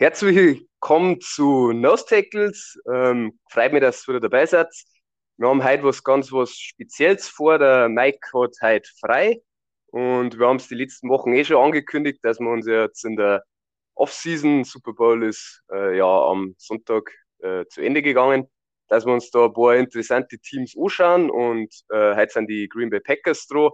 Herzlich willkommen zu Nose Tackles. Ähm, freut mich, dass ihr wieder dabei seid. Wir haben heute was ganz was Spezielles vor. Der Mike hat heute frei und wir haben es die letzten Wochen eh schon angekündigt, dass wir uns jetzt in der Off-Season Super Bowl ist äh, ja am Sonntag äh, zu Ende gegangen, dass wir uns da ein paar interessante Teams anschauen und äh, heute sind die Green Bay Packers dran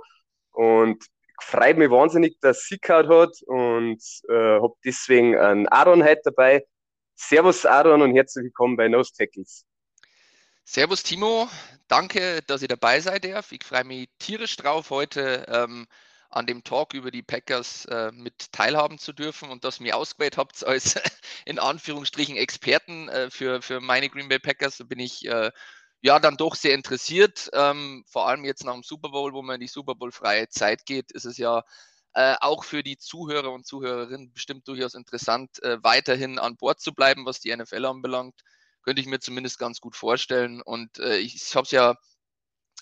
und freut mich wahnsinnig, dass sie gehabt hat und äh, habe deswegen einen Aaron heute dabei. Servus Aaron und herzlich willkommen bei Nose Tackles. Servus Timo, danke, dass ihr dabei seid. Ich freue mich tierisch drauf, heute ähm, an dem Talk über die Packers äh, mit teilhaben zu dürfen und dass ihr mich ausgewählt habt als in Anführungsstrichen Experten äh, für, für meine Green Bay Packers. Da bin ich äh, ja dann doch sehr interessiert. Ähm, vor allem jetzt nach dem Super Bowl, wo man in die Super Bowl-freie Zeit geht, ist es ja äh, auch für die Zuhörer und Zuhörerinnen bestimmt durchaus interessant, äh, weiterhin an Bord zu bleiben, was die NFL anbelangt. Könnte ich mir zumindest ganz gut vorstellen. Und äh, ich, ich habe es ja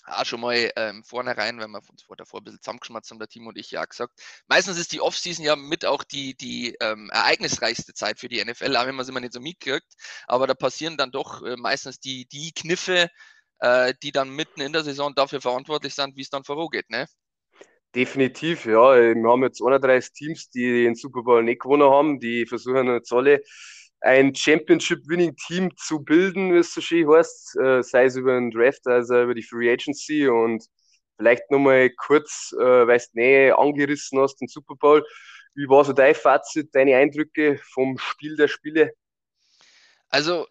auch schon mal ähm, vornherein, wenn wir uns vor davor ein bisschen zusammengeschmatzt haben, der Team und ich ja gesagt, meistens ist die Offseason ja mit auch die, die ähm, ereignisreichste Zeit für die NFL, auch wenn man es immer nicht so mitkriegt. Aber da passieren dann doch äh, meistens die, die Kniffe, äh, die dann mitten in der Saison dafür verantwortlich sind, wie es dann vorgeht, ne? Definitiv, ja. Wir haben jetzt 31 Teams, die den Super Bowl nicht gewonnen haben. Die versuchen jetzt alle ein Championship-Winning-Team zu bilden, wie es so schön heißt, äh, sei es über den Draft, also über die Free Agency und vielleicht nochmal kurz, äh, weil du Nähe angerissen hast, den Super Bowl. Wie war so dein Fazit, deine Eindrücke vom Spiel der Spiele? Also,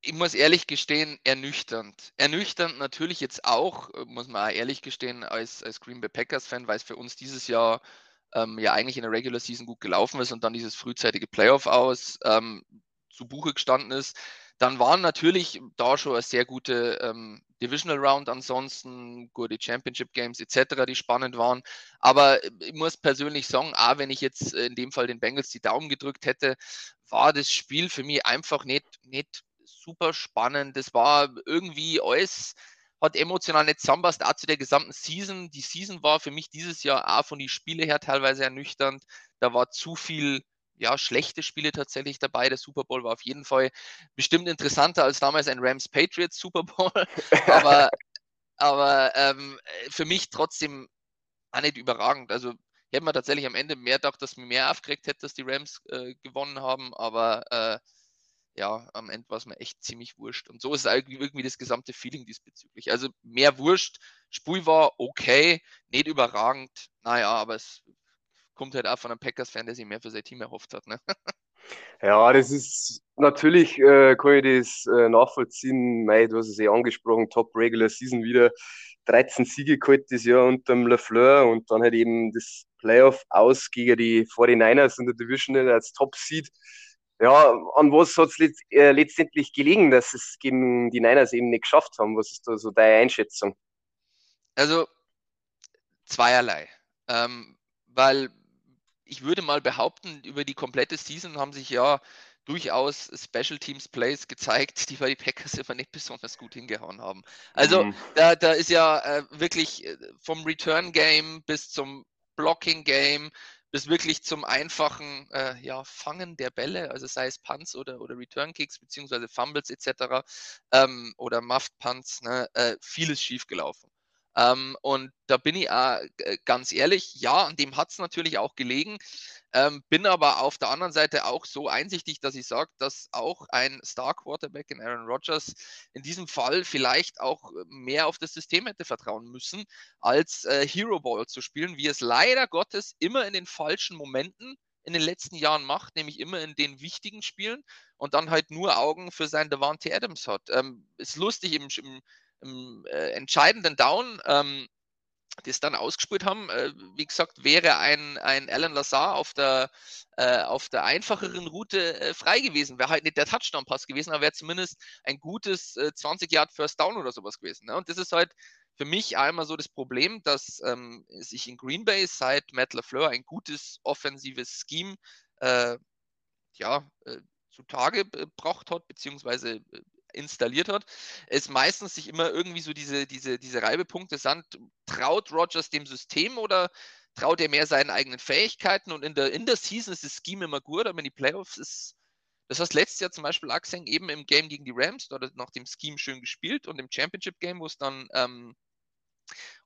ich muss ehrlich gestehen, ernüchternd. Ernüchternd natürlich jetzt auch, muss man auch ehrlich gestehen, als, als Green Bay Packers-Fan, weil es für uns dieses Jahr ähm, ja eigentlich in der Regular Season gut gelaufen ist und dann dieses frühzeitige Playoff aus ähm, zu Buche gestanden ist, dann waren natürlich da schon eine sehr gute ähm, Divisional Round ansonsten, gute Championship Games etc., die spannend waren. Aber ich muss persönlich sagen, auch wenn ich jetzt in dem Fall den Bengals die Daumen gedrückt hätte, war das Spiel für mich einfach nicht, nicht super spannend. Das war irgendwie alles hat emotional nicht zusammenpasst, auch zu der gesamten Season. Die Season war für mich dieses Jahr auch von den Spiele her teilweise ernüchternd. Da war zu viel ja, schlechte Spiele tatsächlich dabei. Der Super Bowl war auf jeden Fall bestimmt interessanter als damals ein Rams Patriots Super Bowl. aber aber ähm, für mich trotzdem auch nicht überragend. Also ich hätte mir tatsächlich am Ende mehr gedacht, dass mir mehr aufgeregt hätte, dass die Rams äh, gewonnen haben, aber äh, ja, am Ende war es mir echt ziemlich wurscht. Und so ist irgendwie das gesamte Feeling diesbezüglich. Also mehr wurscht, Spui war okay, nicht überragend, naja, aber es kommt halt auch von einem Packers-Fan, der sich mehr für sein Team erhofft hat. Ne? Ja, das ist natürlich, äh, kann ich das äh, nachvollziehen. Mei, du hast es eh angesprochen, Top Regular Season wieder. 13 Siege geholt das Jahr unter dem LaFleur und dann halt eben das Playoff aus gegen die 49ers in der Division als Top Seed ja, an was hat es äh, letztendlich gelegen, dass es gegen die Niners eben nicht geschafft haben? Was ist da so deine Einschätzung? Also zweierlei. Ähm, weil ich würde mal behaupten, über die komplette Season haben sich ja durchaus Special Teams Plays gezeigt, die bei die Packers immer nicht besonders gut hingehauen haben. Also mhm. da, da ist ja äh, wirklich äh, vom Return Game bis zum Blocking Game bis wirklich zum einfachen äh, ja, Fangen der Bälle, also sei es Punts oder, oder Return Kicks beziehungsweise Fumbles etc. Ähm, oder Muffed Punts, ne, äh, vieles schiefgelaufen. Ähm, und da bin ich auch, äh, ganz ehrlich, ja, an dem hat es natürlich auch gelegen. Ähm, bin aber auf der anderen Seite auch so einsichtig, dass ich sage, dass auch ein Star-Quarterback in Aaron Rodgers in diesem Fall vielleicht auch mehr auf das System hätte vertrauen müssen, als äh, Hero Ball zu spielen, wie es leider Gottes immer in den falschen Momenten in den letzten Jahren macht, nämlich immer in den wichtigen Spielen und dann halt nur Augen für seinen Devante Adams hat. Ähm, ist lustig, im, im, im äh, entscheidenden Down ähm, das dann ausgespielt haben. Äh, wie gesagt, wäre ein, ein Alan Lazar auf der, äh, auf der einfacheren Route äh, frei gewesen. Wäre halt nicht der Touchdown-Pass gewesen, aber wäre zumindest ein gutes 20 äh, Yard First Down oder sowas gewesen. Ne? Und das ist halt für mich einmal so das Problem, dass ähm, sich in Green Bay seit Matt LaFleur ein gutes offensives Scheme äh, ja, äh, zutage gebracht hat, beziehungsweise installiert hat, es meistens sich immer irgendwie so diese, diese, diese Reibepunkte sind. Traut Rogers dem System oder traut er mehr seinen eigenen Fähigkeiten und in der, in der Season ist das Scheme immer gut, aber in die Playoffs ist, das hast letztes Jahr zum Beispiel gesehen, eben im Game gegen die Rams, da nach dem Scheme schön gespielt und im Championship Game, wo es dann ähm,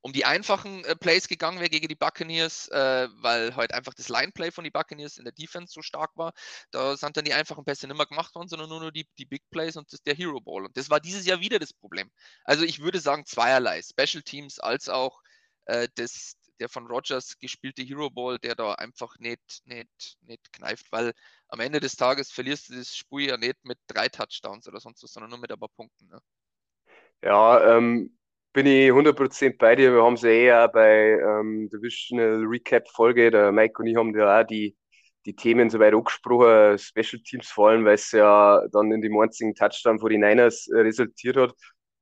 um die einfachen äh, Plays gegangen wäre gegen die Buccaneers, äh, weil heute einfach das Line-Play von den Buccaneers in der Defense so stark war. Da sind dann die einfachen Pässe nicht mehr gemacht worden, sondern nur, nur die, die Big Plays und das, der Hero Ball. Und das war dieses Jahr wieder das Problem. Also ich würde sagen zweierlei, Special Teams als auch äh, das, der von Rogers gespielte Hero Ball, der da einfach nicht, nicht, nicht kneift, weil am Ende des Tages verlierst du das Spiel ja nicht mit drei Touchdowns oder sonst was, sondern nur mit ein paar Punkten. Ne? Ja, ähm, bin ich 100% bei dir. Wir haben es ja eher bei ähm, Divisional Recap Folge, der Mike und ich haben ja auch die, die Themen soweit angesprochen, Special Teams vor allem, weil es ja dann in dem einzigen Touchdown von den Niners äh, resultiert hat.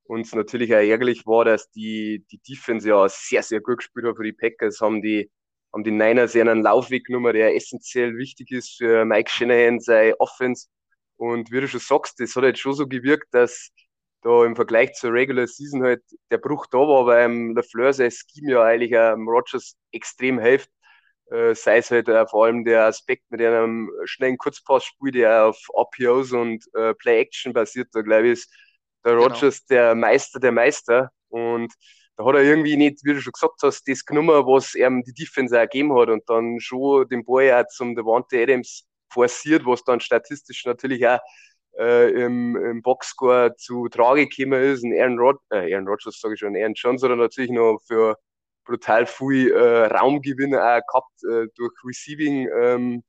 Und natürlich auch ärgerlich war, dass die, die Defense ja sehr, sehr gut gespielt hat für die Packers, haben die, haben die Niners einen Laufweg genommen, der essentiell wichtig ist für Mike Shanahan, seine Offense. Und wie du schon sagst, das hat jetzt schon so gewirkt, dass da im Vergleich zur Regular Season halt der Bruch da war, weil ähm, LaFleur sein Scheme ja eigentlich ähm, Rogers extrem hilft. Äh, sei es halt äh, vor allem der Aspekt mit einem schnellen Kurzpassspiel, der auf RPOs und äh, Play-Action basiert, da glaube ich, ist der genau. Rogers genau. der Meister der Meister. Und da hat er irgendwie nicht, wie du schon gesagt hast, das genommen, was ihm die Defense auch gegeben hat und dann schon den Ball auch zum Devante Adams forciert, was dann statistisch natürlich auch äh, im, im Boxscore zu Trage gekommen ist. Und Aaron, Rod äh, Aaron Rodgers, sage ich schon, Aaron Johnson hat natürlich noch für brutal viel äh, Raumgewinne auch gehabt äh, durch Receiving, ähm,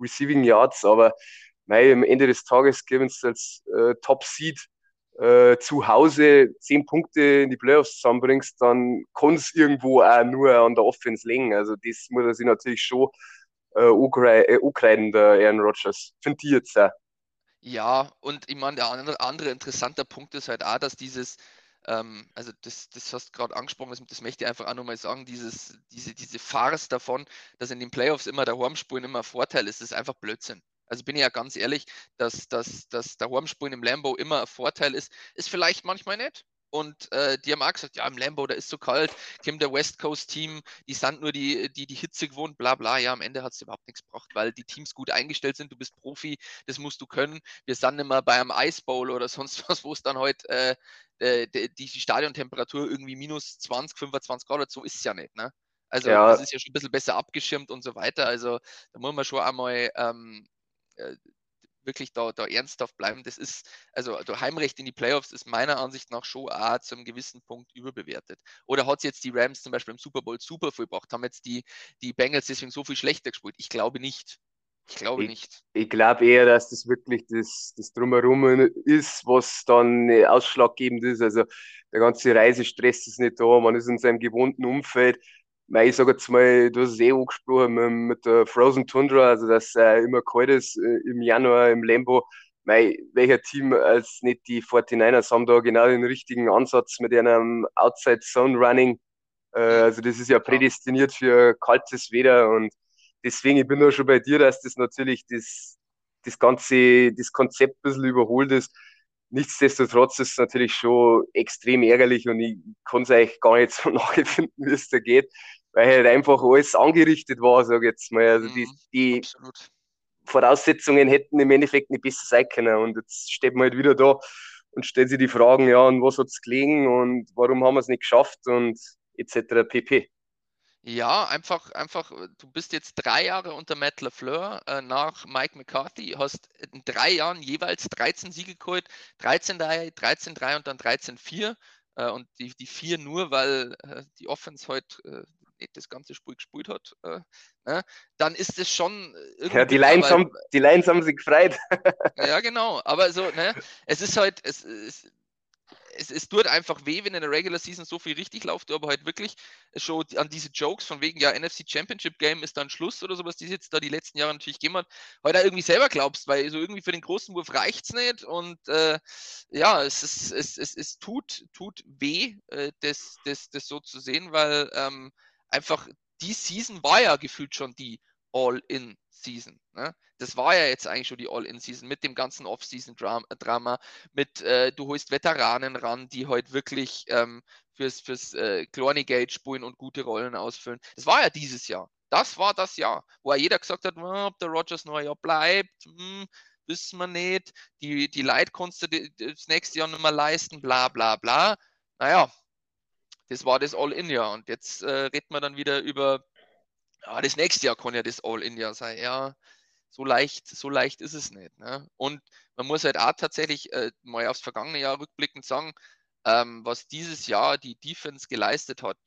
Receiving Yards. Aber mei, am Ende des Tages geben sie als äh, Top Seed äh, zu Hause zehn Punkte in die Playoffs zusammenbringst, dann kann es irgendwo auch nur an der Offense liegen. Also das muss er sich natürlich schon äh, angreifen, der Aaron Rodgers. Finde ich jetzt auch. Ja, und ich meine, der andere, andere interessante Punkt ist halt auch, dass dieses, ähm, also das, das hast du gerade angesprochen, das, das möchte ich einfach auch nochmal sagen, dieses, diese, diese Farce davon, dass in den Playoffs immer der Hormspulen immer ein Vorteil ist, ist einfach Blödsinn. Also bin ich ja ganz ehrlich, dass, dass, dass der Hormspulen im Lambo immer ein Vorteil ist, ist vielleicht manchmal nicht. Und äh, die haben auch gesagt, ja, im Lambo, da ist so kalt, kommt der West Coast Team, die sind nur die, die, die Hitze gewohnt, bla bla. Ja, am Ende hat es überhaupt nichts gebracht, weil die Teams gut eingestellt sind, du bist Profi, das musst du können. Wir sind immer bei einem Ice Bowl oder sonst was, wo es dann heute halt, äh, die, die Stadiontemperatur irgendwie minus 20, 25 Grad oder so ist es ja nicht, ne? Also ja. das ist ja schon ein bisschen besser abgeschirmt und so weiter. Also da muss man schon einmal ähm, äh, wirklich da, da ernsthaft bleiben. Das ist, also der Heimrecht in die Playoffs ist meiner Ansicht nach schon auch zu einem gewissen Punkt überbewertet. Oder hat es jetzt die Rams zum Beispiel im Super Bowl super viel gebracht? Haben jetzt die, die Bengals deswegen so viel schlechter gespielt? Ich glaube nicht. Ich glaube ich, nicht. Ich glaube eher, dass das wirklich das, das Drumherum ist, was dann ausschlaggebend ist. Also der ganze Reisestress ist nicht da, man ist in seinem gewohnten Umfeld Mei, ich sage jetzt mal, du hast es eh angesprochen mit, mit der Frozen Tundra, also dass es äh, immer kalt ist äh, im Januar im Lambo. Mei, welcher Team als nicht die 49ers haben da genau den richtigen Ansatz mit einem Outside Zone Running. Äh, also das ist ja prädestiniert für kaltes Wetter und deswegen, ich bin da schon bei dir, dass das natürlich das, das ganze, das Konzept ein bisschen überholt ist. Nichtsdestotrotz ist es natürlich schon extrem ärgerlich und ich kann es eigentlich gar nicht so nachempfinden, wie es da geht weil halt einfach alles angerichtet war, sage ich jetzt mal. Also die, mhm, die Voraussetzungen hätten im Endeffekt nicht besser sein können. Und jetzt steht man halt wieder da und stellt sich die Fragen, ja, und was hat es gelegen und warum haben wir es nicht geschafft und etc. pp. Ja, einfach, einfach, du bist jetzt drei Jahre unter Matt LaFleur äh, nach Mike McCarthy, hast in drei Jahren jeweils 13 Siege geholt, 13-3, 13-3 und dann 13-4. Äh, und die, die vier nur, weil äh, die Offense heute äh, nicht das ganze Spiel gespielt hat, äh, ne, dann ist es schon. Ja, die Lions, haben, die Lions haben sich gefreut. ja, genau. Aber so, ne, es ist halt, es, es, es, es tut einfach weh, wenn in der Regular Season so viel richtig läuft, aber halt wirklich schon an diese Jokes von wegen, ja, NFC Championship Game ist dann Schluss oder sowas, die jetzt da die letzten Jahre natürlich gegeben hat, heute halt irgendwie selber glaubst, weil so irgendwie für den großen Wurf reicht es nicht und äh, ja, es, ist, es, es, es tut, tut weh, äh, das, das, das so zu sehen, weil ähm, einfach die Season war ja gefühlt schon die All-In-Season. Ne? Das war ja jetzt eigentlich schon die All-In-Season mit dem ganzen Off-Season-Drama, mit äh, du holst Veteranen ran, die heute halt wirklich ähm, fürs, fürs äh, Gate spulen und gute Rollen ausfüllen. Das war ja dieses Jahr. Das war das Jahr, wo jeder gesagt hat, ob der Rogers noch Jahr bleibt, hm, wissen wir nicht. Die, die du das nächste Jahr nicht mehr leisten, bla bla bla. Naja, das war das All-In-Jahr. Und jetzt äh, redet man dann wieder über, ja, das nächste Jahr kann ja das All-In-Jahr sein. Ja, so leicht, so leicht ist es nicht. Ne? Und man muss halt auch tatsächlich äh, mal aufs vergangene Jahr rückblickend sagen, ähm, was dieses Jahr die Defense geleistet hat.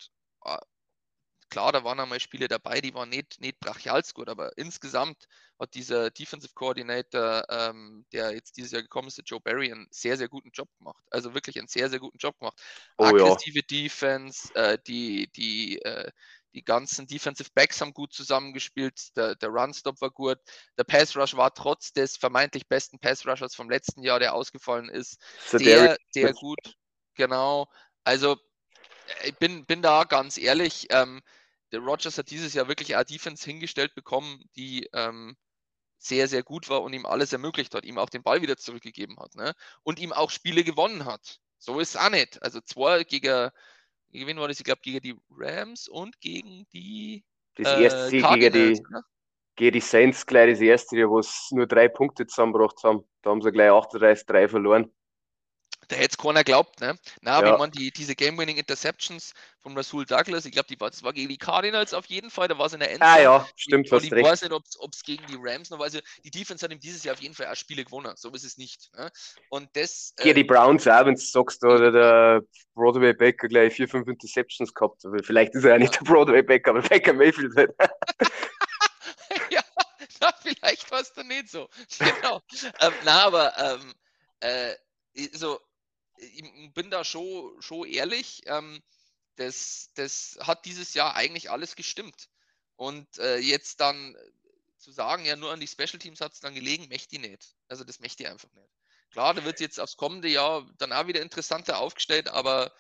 Klar, da waren einmal Spiele dabei, die waren nicht, nicht brachials gut, aber insgesamt hat dieser Defensive Coordinator, ähm, der jetzt dieses Jahr gekommen ist, der Joe Barry, einen sehr, sehr guten Job gemacht. Also wirklich einen sehr, sehr guten Job gemacht. Oh, Aggressive ja. Defense, äh, die, die, äh, die ganzen Defensive Backs haben gut zusammengespielt, der, der Run-Stop war gut, der Pass-Rush war trotz des vermeintlich besten Pass-Rushers vom letzten Jahr, der ausgefallen ist, so sehr, sehr gut. Genau. Also ich bin, bin da ganz ehrlich, ähm, der Rogers hat dieses Jahr wirklich eine Defense hingestellt bekommen, die ähm, sehr, sehr gut war und ihm alles ermöglicht hat, ihm auch den Ball wieder zurückgegeben hat ne? und ihm auch Spiele gewonnen hat. So ist es auch nicht. Also zwei gegen, gegen wen war das? Ich glaube, gegen die Rams und gegen die. Das erste äh, gegen die, ne? gegen die Saints gleich das erste, wo es nur drei Punkte zusammengebracht haben. Da haben sie gleich 38-3 verloren da hätte es keiner glaubt, ne? Na, ja. wenn man die, diese Game-Winning Interceptions von Rasul Douglas, ich glaube, die war, das war gegen die Cardinals auf jeden Fall, da war es in der Endzone. Ah ja, stimmt, ich, ich weiß nicht, ob es gegen die Rams noch war. Also die Defense hat ihm dieses Jahr auf jeden Fall auch Spiele gewonnen, so ist es nicht. Ne? Und das. Gegen äh, die Browns auch, wenn du sagst, hat der Broadway Baker gleich vier, fünf Interceptions gehabt. Vielleicht ist er ja nicht der Broadway Baker, aber Baker Mayfield halt. ja, na, vielleicht war es dann nicht so. Genau. ähm, na, aber ähm, äh, so, ich bin da schon, schon ehrlich, ähm, das, das hat dieses Jahr eigentlich alles gestimmt. Und äh, jetzt dann zu sagen, ja, nur an die Special Teams hat es dann gelegen, möchte ich nicht. Also das möchte ich einfach nicht. Klar, da wird jetzt aufs kommende Jahr dann auch wieder interessanter aufgestellt, aber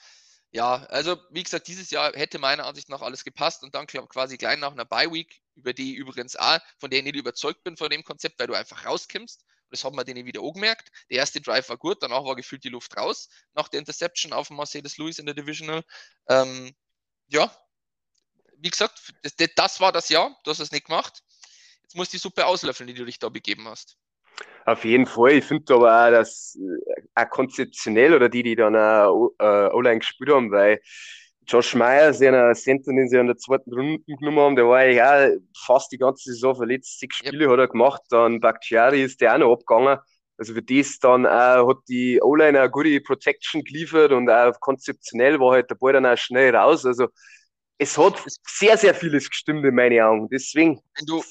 ja, also wie gesagt, dieses Jahr hätte meiner Ansicht nach alles gepasst und dann quasi gleich nach einer Bye Week, über die übrigens auch, von der ich nicht überzeugt bin von dem Konzept, weil du einfach rauskimmst das hat man denen wieder auch gemerkt. Der erste Drive war gut, danach war gefühlt die Luft raus, nach der Interception auf Mercedes Lewis in der Divisional. Ähm, ja, wie gesagt, das, das, war das Jahr, du hast es nicht gemacht. Jetzt musst du die Suppe auslöffeln, die du dich da begeben hast. Auf jeden Fall. Ich finde aber auch, dass äh, auch konzeptionell oder die, die dann auch äh, online gespielt haben, weil Josh Meyer, seiner Center, den sie in der zweiten Runde genommen haben, der war auch fast die ganze Saison verletzt. Sechs Spiele yep. hat er gemacht. Dann Bakhtiari ist der auch noch abgegangen. Also für das dann auch hat die O-Line eine gute Protection geliefert und auch konzeptionell war halt der Ball dann auch schnell raus. Also es hat sehr, sehr vieles gestimmt in meinen Augen. Deswegen. Wenn du,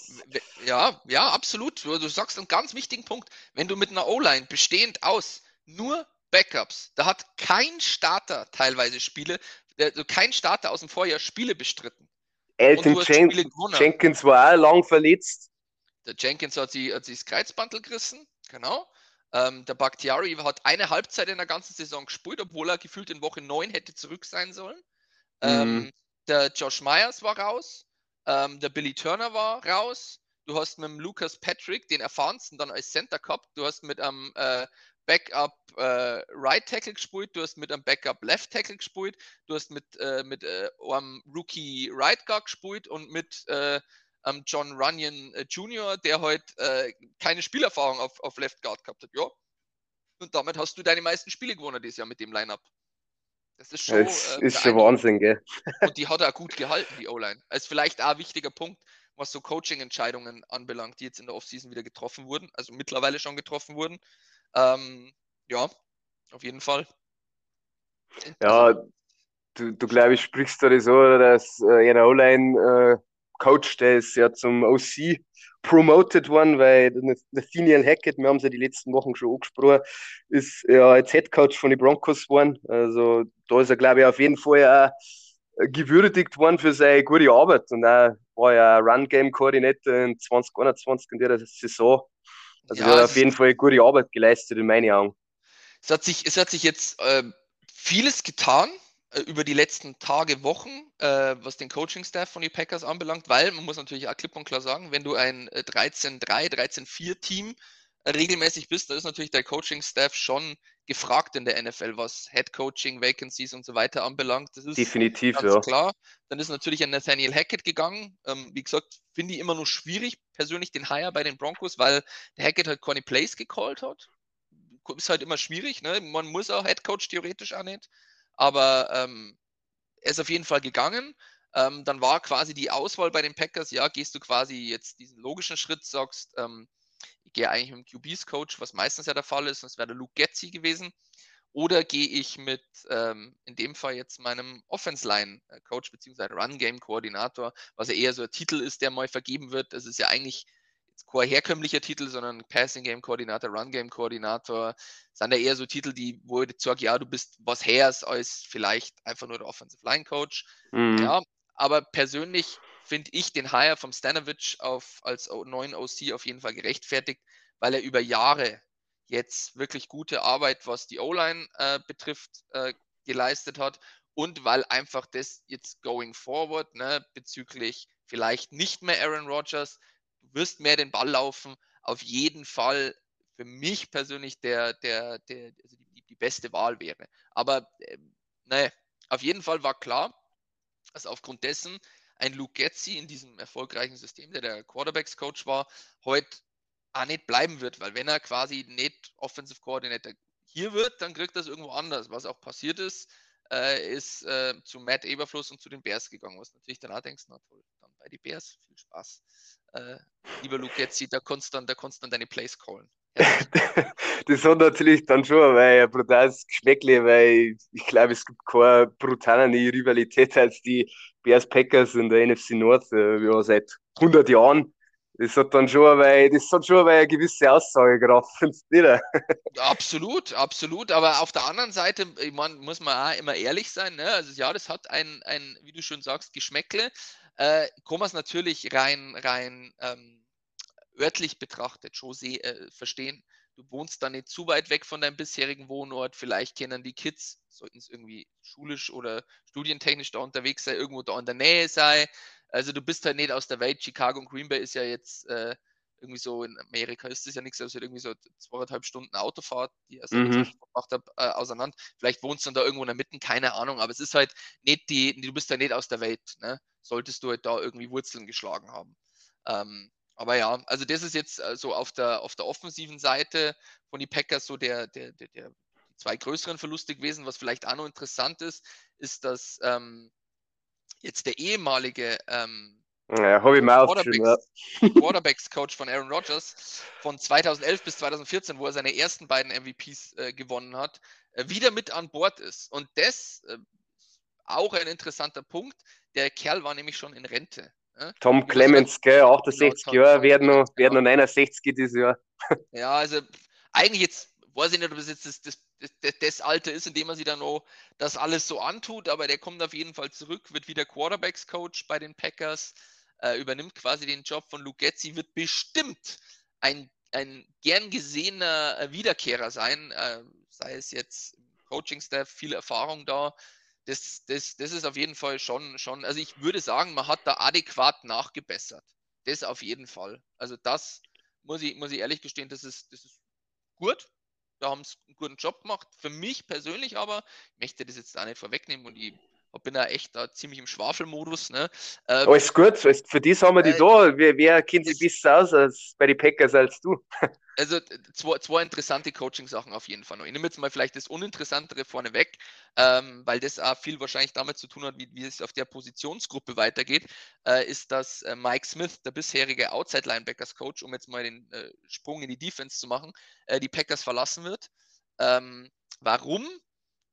ja, ja, absolut. Du sagst einen ganz wichtigen Punkt. Wenn du mit einer O-Line bestehend aus nur Backups, da hat kein Starter teilweise Spiele, also kein Starter aus dem Vorjahr Spiele bestritten. Elton Jen Jenkins war auch lang verletzt. Der Jenkins hat, sie, hat sich das Kreuzbandel gerissen, genau. Ähm, der Bakhtiari hat eine Halbzeit in der ganzen Saison gespielt, obwohl er gefühlt in Woche 9 hätte zurück sein sollen. Ähm, mhm. der Josh Myers war raus. Ähm, der Billy Turner war raus. Du hast mit dem Lucas Patrick, den erfahrensten, dann als Center gehabt. Du hast mit einem ähm, Backup äh, Right Tackle gespielt, du hast mit einem Backup Left Tackle gespielt, du hast mit, äh, mit äh, einem Rookie Right Guard gespielt und mit äh, ähm, John Runyon äh, Jr., der heute halt, keine Spielerfahrung auf, auf Left Guard gehabt hat. Ja. Und damit hast du deine meisten Spiele gewonnen dieses Jahr mit dem Lineup. Das ist schon, das ist schon Wahnsinn, gell? Und die hat er gut gehalten, die O-Line. Als vielleicht auch ein wichtiger Punkt, was so Coaching-Entscheidungen anbelangt, die jetzt in der Offseason wieder getroffen wurden, also mittlerweile schon getroffen wurden. Ähm, ja, auf jeden Fall. Ja, du, du glaube ich, sprichst da so, dass äh, einer O-Line äh, Coach, der ist ja zum OC promoted worden, weil Nathaniel Hackett, wir haben es ja die letzten Wochen schon angesprochen, ist ja als Head Coach von den Broncos geworden. Also da ist er, glaube ich, auf jeden Fall auch gewürdigt worden für seine gute Arbeit und auch war ja Run-Game-Koordinator in 2021 in der Saison. Also ja, hat auf jeden Fall gute Arbeit geleistet in meinen Augen. Es hat sich, es hat sich jetzt äh, vieles getan. äh, über die letzten Tage, Wochen, äh, was den Coaching-Staff von den Packers anbelangt, weil man muss natürlich auch klipp und klar sagen, wenn du ein 13-3, äh, 13-4-Team äh, regelmäßig bist, da ist natürlich der Coaching-Staff schon gefragt in der NFL, was Head-Coaching, Vacancies und so weiter anbelangt. Das ist Definitiv, ganz ja. klar. Dann ist natürlich ein Nathaniel Hackett gegangen. Ähm, wie gesagt, finde ich immer nur schwierig, persönlich den Hire bei den Broncos, weil der Hackett halt keine Plays gecallt hat. Ist halt immer schwierig. Ne? Man muss auch Head-Coach theoretisch auch nicht. Aber ähm, er ist auf jeden Fall gegangen. Ähm, dann war quasi die Auswahl bei den Packers, ja, gehst du quasi jetzt diesen logischen Schritt, sagst, ähm, gehe eigentlich mit dem QBs-Coach, was meistens ja der Fall ist, das wäre der Luke Getzi gewesen. Oder gehe ich mit, ähm, in dem Fall jetzt meinem Offense-Line-Coach bzw. Run-Game-Koordinator, was ja eher so ein Titel ist, der mal vergeben wird. Das ist ja eigentlich jetzt kein herkömmlicher Titel, sondern Passing Game Koordinator, Run Game Koordinator, sind ja eher so Titel, die, wo ich sage, ja, du bist was her als vielleicht einfach nur der Offensive Line Coach. Mhm. Ja, aber persönlich finde ich den Hire vom Stanovich auf, als neuen OC auf jeden Fall gerechtfertigt, weil er über Jahre jetzt wirklich gute Arbeit, was die O-Line äh, betrifft, äh, geleistet hat und weil einfach das jetzt going forward ne, bezüglich vielleicht nicht mehr Aaron Rodgers, du wirst mehr den Ball laufen, auf jeden Fall für mich persönlich der, der, der, also die, die beste Wahl wäre. Aber äh, naja, auf jeden Fall war klar, dass aufgrund dessen ein Luke Getzi in diesem erfolgreichen System, der der Quarterbacks-Coach war, heute auch nicht bleiben wird, weil wenn er quasi nicht Offensive Coordinator hier wird, dann kriegt es irgendwo anders. Was auch passiert ist, äh, ist äh, zu Matt Eberfluss und zu den Bears gegangen, was natürlich dann auch denkst, na toll, dann bei den Bears, viel Spaß. Äh, lieber Luke Getzi, da kannst du dann, da kannst dann deine Plays callen. das hat natürlich dann schon weil ein brutales Geschmäckle, weil ich glaube, es gibt keine brutalere Rivalität als die Bears Packers in der NFC North, äh, ja, seit 100 Jahren. Das hat dann schon, weil das hat schon weil eine gewisse Aussagekraft, findest du nicht? Absolut, absolut. Aber auf der anderen Seite, ich mein, muss man auch immer ehrlich sein. Ne? Also ja, das hat ein, ein, wie du schon sagst, Geschmäckle. Äh, es natürlich rein, rein ähm, örtlich betrachtet schon äh, verstehen. Du wohnst da nicht zu weit weg von deinem bisherigen Wohnort. Vielleicht kennen die Kids, sollten es irgendwie schulisch oder studientechnisch da unterwegs sein, irgendwo da in der Nähe sein. Also du bist halt nicht aus der Welt. Chicago und Green Bay ist ja jetzt äh, irgendwie so in Amerika ist das ja nichts, also irgendwie so zweieinhalb Stunden Autofahrt, die ich also mhm. gemacht habe, äh, auseinander. Vielleicht wohnst du dann da irgendwo in der Mitte, keine Ahnung, aber es ist halt nicht die, du bist ja nicht aus der Welt, ne? Solltest du halt da irgendwie Wurzeln geschlagen haben. Ähm, aber ja, also das ist jetzt äh, so auf der, auf der offensiven Seite von die Packers so der, der, der, der zwei größeren Verluste gewesen. Was vielleicht auch noch interessant ist, ist, dass ähm, jetzt der ehemalige ähm, ja, Quarterbacks, Quarterbacks Coach von Aaron Rodgers von 2011 bis 2014, wo er seine ersten beiden MVPs äh, gewonnen hat, äh, wieder mit an Bord ist. Und das äh, auch ein interessanter Punkt. Der Kerl war nämlich schon in Rente. Tom Clemens, gell, 68 genau, Jahre, werden noch, werden noch 69 dieses Jahr. Ja, also eigentlich jetzt, weiß ich nicht, ob es jetzt das, das, das, das Alter ist, in dem man sich dann noch das alles so antut, aber der kommt auf jeden Fall zurück, wird wieder Quarterbacks-Coach bei den Packers, äh, übernimmt quasi den Job von Luke Getzi, wird bestimmt ein, ein gern gesehener äh, Wiederkehrer sein, äh, sei es jetzt Coaching-Staff, viel Erfahrung da das, das, das ist auf jeden Fall schon, schon, also ich würde sagen, man hat da adäquat nachgebessert. Das auf jeden Fall. Also das muss ich, muss ich ehrlich gestehen, das ist, das ist gut. Da haben sie einen guten Job gemacht. Für mich persönlich aber, ich möchte das jetzt auch nicht vorwegnehmen und ich bin da echt da ziemlich im Schwafelmodus. Ne? Ähm, Alles gut, für das haben wir die äh, da. Wer, wer kennt sich besser aus als bei den Packers als du? also zwei, zwei interessante Coaching-Sachen auf jeden Fall noch. Ich nehme jetzt mal vielleicht das Uninteressantere vorneweg, ähm, weil das auch viel wahrscheinlich damit zu tun hat, wie, wie es auf der Positionsgruppe weitergeht, äh, ist, dass äh, Mike Smith, der bisherige Outside-Linebackers-Coach, um jetzt mal den äh, Sprung in die Defense zu machen, äh, die Packers verlassen wird. Ähm, warum?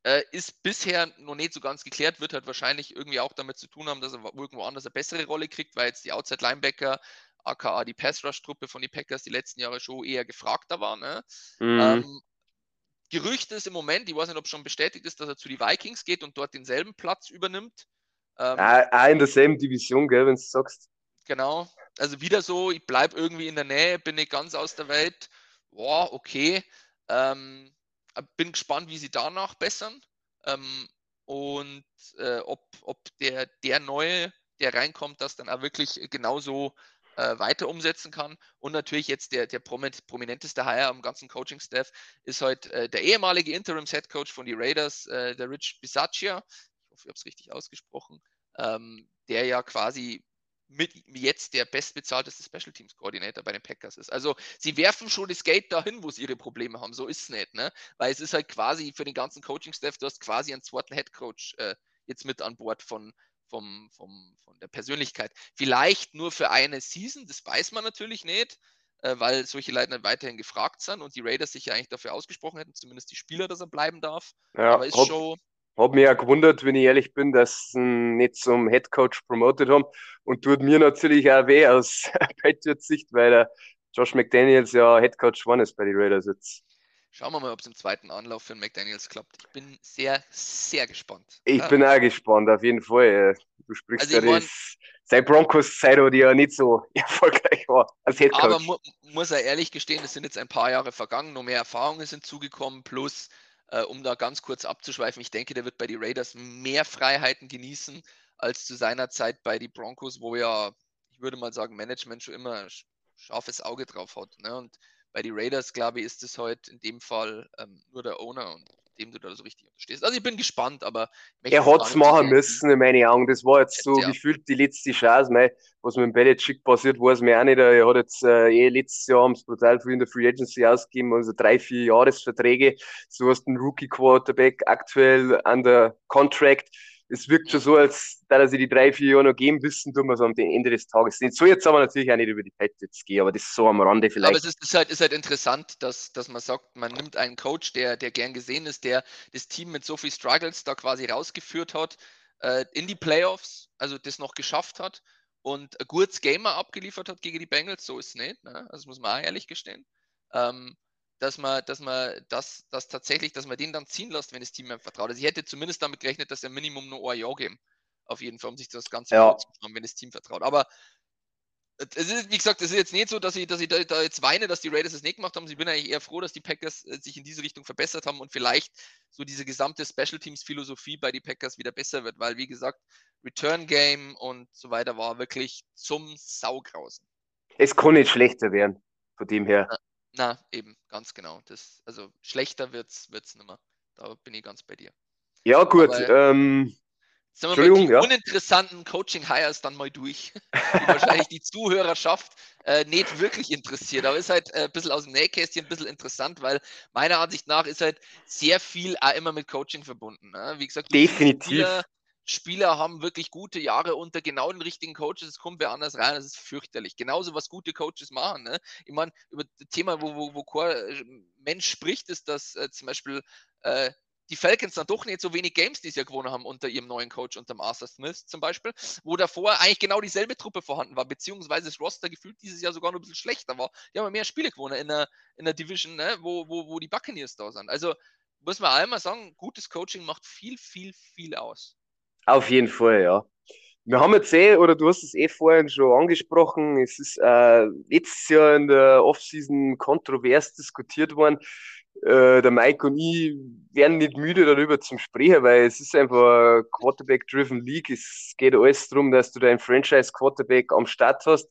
Äh, ist bisher noch nicht so ganz geklärt, wird halt wahrscheinlich irgendwie auch damit zu tun haben, dass er irgendwo anders eine bessere Rolle kriegt, weil jetzt die Outside-Linebacker aka die Pass-Rush-Truppe von den Packers die letzten Jahre schon eher gefragter war. Ne? Mhm. Ähm, Gerücht ist im Moment, ich weiß nicht, ob es schon bestätigt ist, dass er zu den Vikings geht und dort denselben Platz übernimmt. Ähm, ah, in derselben Division, gell, wenn du sagst. Genau. Also wieder so, ich bleibe irgendwie in der Nähe, bin nicht ganz aus der Welt. Boah, okay. Ähm, bin gespannt, wie sie danach bessern. Ähm, und äh, ob, ob der, der Neue, der reinkommt, das dann auch wirklich genauso äh, weiter umsetzen kann. Und natürlich jetzt der, der prominenteste Hire am ganzen Coaching-Staff ist halt äh, der ehemalige Interims-Head-Coach von die Raiders, äh, der Rich Bisaccia. Ich hoffe, ich habe es richtig ausgesprochen. Ähm, der ja quasi mit jetzt der bestbezahlteste Special Teams Koordinator bei den Packers ist. Also sie werfen schon das Geld dahin, wo sie ihre Probleme haben. So ist es nicht, ne? Weil es ist halt quasi für den ganzen Coaching-Staff, du hast quasi einen zweiten Head Coach äh, jetzt mit an Bord von, vom, vom, von der Persönlichkeit. Vielleicht nur für eine Season, das weiß man natürlich nicht, äh, weil solche Leute nicht weiterhin gefragt sind und die Raiders sich ja eigentlich dafür ausgesprochen hätten, zumindest die Spieler, dass er bleiben darf. Ja, Aber ist schon habe mich ja gewundert, wenn ich ehrlich bin, dass sie ihn nicht zum Headcoach promotet haben. Und tut mir natürlich auch weh aus Patriots Sicht, weil der Josh McDaniels ja Headcoach geworden ist bei den Raiders jetzt. Schauen wir mal, ob es im zweiten Anlauf für McDaniels klappt. Ich bin sehr, sehr gespannt. Ich ja. bin auch gespannt, auf jeden Fall. Du sprichst also ja das, seit Broncos Zeit, die ja nicht so erfolgreich war als Headcoach. Aber mu muss er ehrlich gestehen, es sind jetzt ein paar Jahre vergangen, noch mehr Erfahrungen sind zugekommen, plus äh, um da ganz kurz abzuschweifen, ich denke, der wird bei den Raiders mehr Freiheiten genießen als zu seiner Zeit bei den Broncos, wo ja, ich würde mal sagen, Management schon immer ein scharfes Auge drauf hat. Ne? Und bei den Raiders, glaube ich, ist es heute in dem Fall ähm, nur der Owner und dem du da so richtig unterstehst. Also ich bin gespannt, aber er hat es machen müssen, in meinen Augen. Das war jetzt so ja. gefühlt die letzte Chance. Mei, was mit dem Belichick passiert, weiß mir auch nicht. Er hat jetzt äh, eh letztes Jahr haben brutal viel in der Free Agency ausgegeben, also drei, vier Jahresverträge. So hast du einen Rookie Quarterback aktuell an der Contract es wirkt schon so, als da sie die drei, vier Jahre noch geben wissen, tun wir so am Ende des Tages nicht. So jetzt aber natürlich auch nicht über die Patriots gehen, aber das ist so am Rande vielleicht. Aber es ist, ist, halt, ist halt interessant, dass, dass man sagt, man nimmt einen Coach, der, der gern gesehen ist, der das Team mit so viel Struggles da quasi rausgeführt hat, äh, in die Playoffs, also das noch geschafft hat und ein gutes Gamer abgeliefert hat gegen die Bengals, so ist es nicht, ne? das muss man auch ehrlich gestehen. Ähm, dass man, dass man das, das tatsächlich, dass man den dann ziehen lässt, wenn das Team ihm vertraut. Also ich hätte zumindest damit gerechnet, dass er Minimum nur ein Jahr geben. Auf jeden Fall, um sich das Ganze ja. anzuschauen, wenn das Team vertraut. Aber es ist, wie gesagt, es ist jetzt nicht so, dass ich, dass ich da, da, jetzt weine, dass die Raiders es nicht gemacht haben. Ich bin eigentlich eher froh, dass die Packers äh, sich in diese Richtung verbessert haben und vielleicht so diese gesamte Special Teams Philosophie bei den Packers wieder besser wird, weil wie gesagt, Return Game und so weiter war wirklich zum Saugrausen. Es kann nicht schlechter werden, von dem her. Ja. Na, eben, ganz genau. Das, also schlechter wird es nicht mehr. Da bin ich ganz bei dir. Ja, gut. Aber, ähm, Sind wir mit die ja. uninteressanten Coaching-Hires dann mal durch, die wahrscheinlich die Zuhörerschaft äh, nicht wirklich interessiert. Aber ist halt äh, ein bisschen aus dem Nähkästchen ein bisschen interessant, weil meiner Ansicht nach ist halt sehr viel auch immer mit Coaching verbunden. Ne? Wie gesagt, definitiv. Spieler, Spieler haben wirklich gute Jahre unter genau den richtigen Coaches, es kommt wer anders rein, das ist fürchterlich. Genauso, was gute Coaches machen. Ne? Ich meine, über das Thema, wo, wo, wo kein äh, Mensch spricht, ist, dass äh, zum Beispiel äh, die Falcons dann doch nicht so wenig Games dieses Jahr gewonnen haben unter ihrem neuen Coach, unter Arthur Smith zum Beispiel, wo davor eigentlich genau dieselbe Truppe vorhanden war, beziehungsweise das Roster gefühlt dieses Jahr sogar noch ein bisschen schlechter war. Die haben mehr Spiele gewonnen in der, in der Division, ne? wo, wo, wo die Buccaneers da sind. Also muss man einmal sagen, gutes Coaching macht viel, viel, viel aus. Auf jeden Fall, ja. Wir haben jetzt eh, oder du hast es eh vorhin schon angesprochen, es ist äh, letztes Jahr in der Offseason kontrovers diskutiert worden. Äh, der Mike und ich werden nicht müde darüber zum Sprechen, weil es ist einfach Quarterback-driven League. Es geht alles darum, dass du deinen Franchise-Quarterback am Start hast.